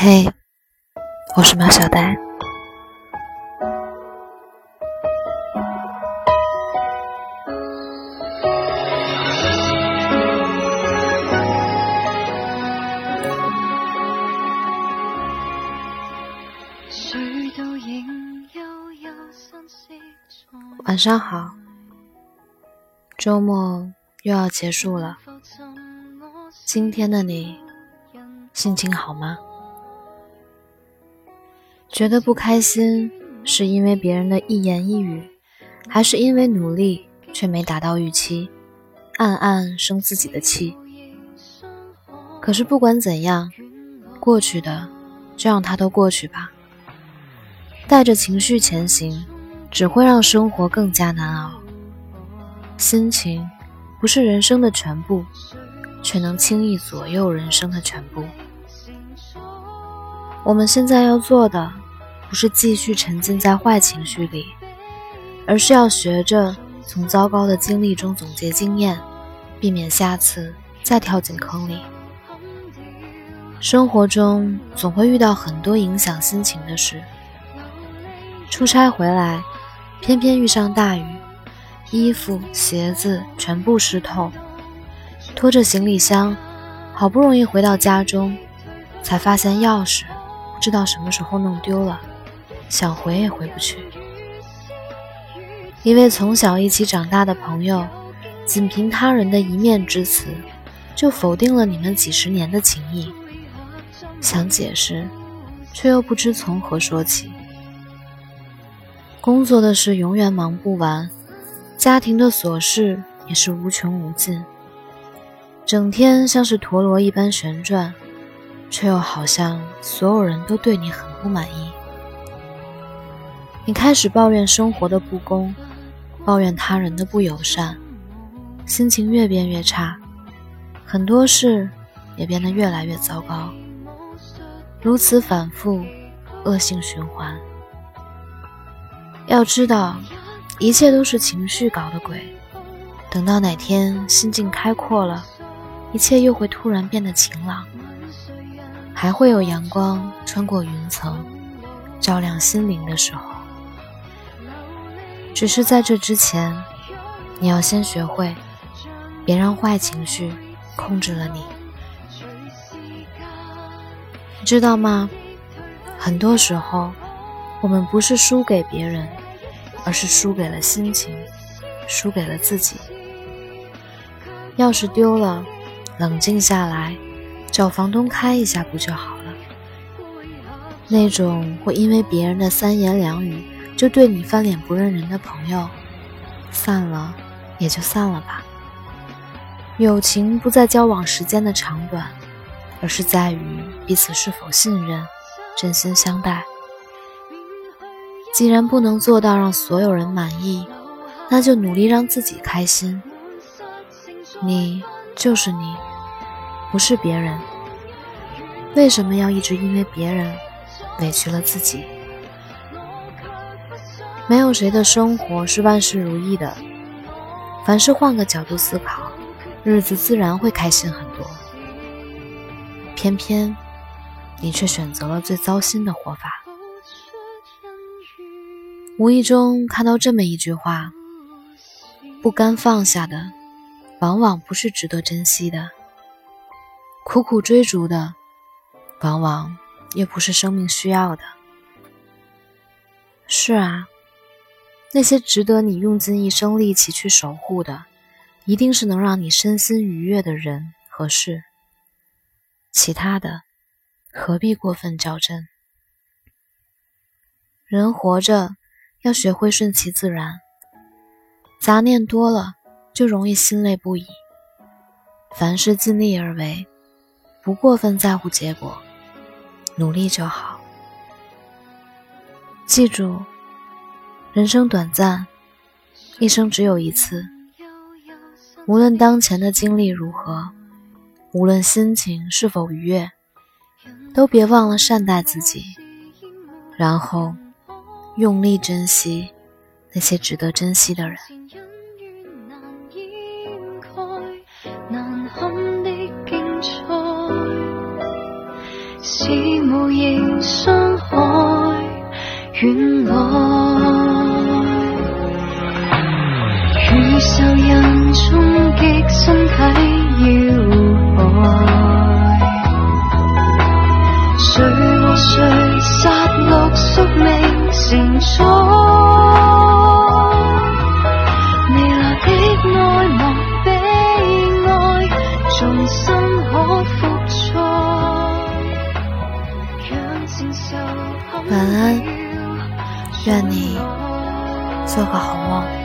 嘿，我是马小呆。晚上好，周末又要结束了。今天的你心情好吗？觉得不开心，是因为别人的一言一语，还是因为努力却没达到预期，暗暗生自己的气？可是不管怎样，过去的就让它都过去吧。带着情绪前行。只会让生活更加难熬。心情不是人生的全部，却能轻易左右人生的全部。我们现在要做的，不是继续沉浸在坏情绪里，而是要学着从糟糕的经历中总结经验，避免下次再跳进坑里。生活中总会遇到很多影响心情的事，出差回来。偏偏遇上大雨，衣服、鞋子全部湿透，拖着行李箱，好不容易回到家中，才发现钥匙不知道什么时候弄丢了，想回也回不去。一位从小一起长大的朋友，仅凭他人的一面之词，就否定了你们几十年的情谊，想解释，却又不知从何说起。工作的事永远忙不完，家庭的琐事也是无穷无尽，整天像是陀螺一般旋转，却又好像所有人都对你很不满意。你开始抱怨生活的不公，抱怨他人的不友善，心情越变越差，很多事也变得越来越糟糕，如此反复，恶性循环。要知道，一切都是情绪搞的鬼。等到哪天心境开阔了，一切又会突然变得晴朗，还会有阳光穿过云层，照亮心灵的时候。只是在这之前，你要先学会，别让坏情绪控制了你。你知道吗？很多时候。我们不是输给别人，而是输给了心情，输给了自己。钥匙丢了，冷静下来，找房东开一下不就好了？那种会因为别人的三言两语就对你翻脸不认人的朋友，散了也就散了吧。友情不在交往时间的长短，而是在于彼此是否信任，真心相待。既然不能做到让所有人满意，那就努力让自己开心。你就是你，不是别人。为什么要一直因为别人委屈了自己？没有谁的生活是万事如意的。凡事换个角度思考，日子自然会开心很多。偏偏你却选择了最糟心的活法。无意中看到这么一句话：不甘放下的，往往不是值得珍惜的；苦苦追逐的，往往也不是生命需要的。是啊，那些值得你用尽一生力气去守护的，一定是能让你身心愉悦的人和事。其他的，何必过分较真？人活着。要学会顺其自然，杂念多了就容易心累不已。凡事尽力而为，不过分在乎结果，努力就好。记住，人生短暂，一生只有一次。无论当前的经历如何，无论心情是否愉悦，都别忘了善待自己，然后。用力珍惜那些值得珍惜的人。似无形伤害，原来如受人冲击身体要害，谁和谁杀戮宿命，成错。晚安愿你做个好梦。